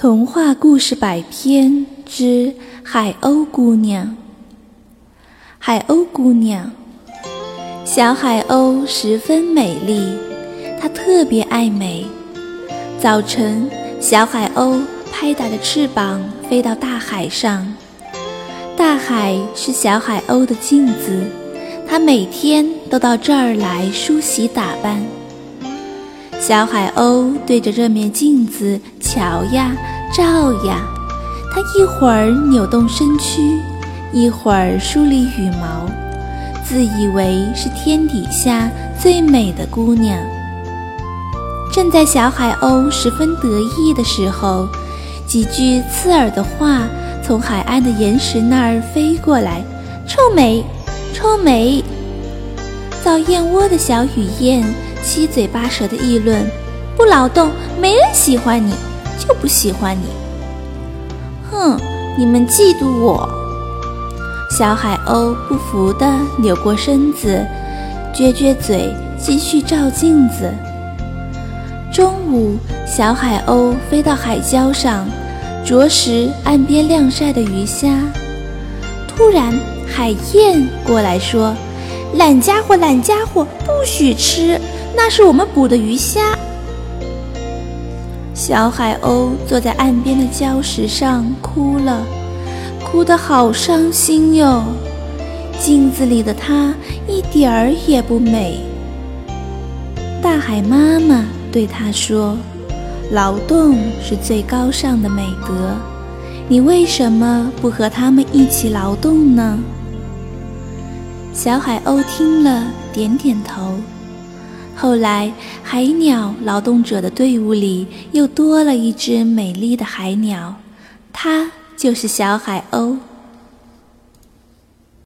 童话故事百篇之海鸥姑娘。海鸥姑娘，小海鸥十分美丽，它特别爱美。早晨，小海鸥拍打着翅膀飞到大海上，大海是小海鸥的镜子，它每天都到这儿来梳洗打扮。小海鸥对着这面镜子瞧呀，照呀。它一会儿扭动身躯，一会儿梳理羽毛，自以为是天底下最美的姑娘。正在小海鸥十分得意的时候，几句刺耳的话从海岸的岩石那儿飞过来：“臭美，臭美！”造燕窝的小雨燕。七嘴八舌的议论，不劳动，没人喜欢你，就不喜欢你。哼，你们嫉妒我。小海鸥不服地扭过身子，撅撅嘴，继续照镜子。中午，小海鸥飞到海礁上，啄食岸边晾晒的鱼虾。突然，海燕过来说：“懒家伙，懒家伙，不许吃！”那是我们捕的鱼虾。小海鸥坐在岸边的礁石上哭了，哭得好伤心哟。镜子里的它一点儿也不美。大海妈妈对它说：“劳动是最高尚的美德，你为什么不和他们一起劳动呢？”小海鸥听了，点点头。后来，海鸟劳动者的队伍里又多了一只美丽的海鸟，它就是小海鸥。